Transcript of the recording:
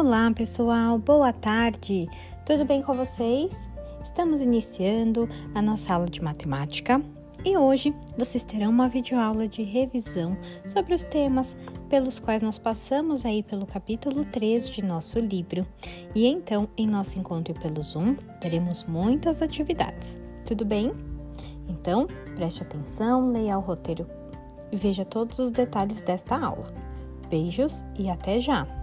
Olá, pessoal, boa tarde. Tudo bem com vocês? Estamos iniciando a nossa aula de matemática e hoje vocês terão uma videoaula de revisão sobre os temas pelos quais nós passamos aí pelo capítulo 3 de nosso livro. E então, em nosso encontro pelo Zoom, teremos muitas atividades. Tudo bem? Então, preste atenção, leia o roteiro e veja todos os detalhes desta aula. Beijos e até já!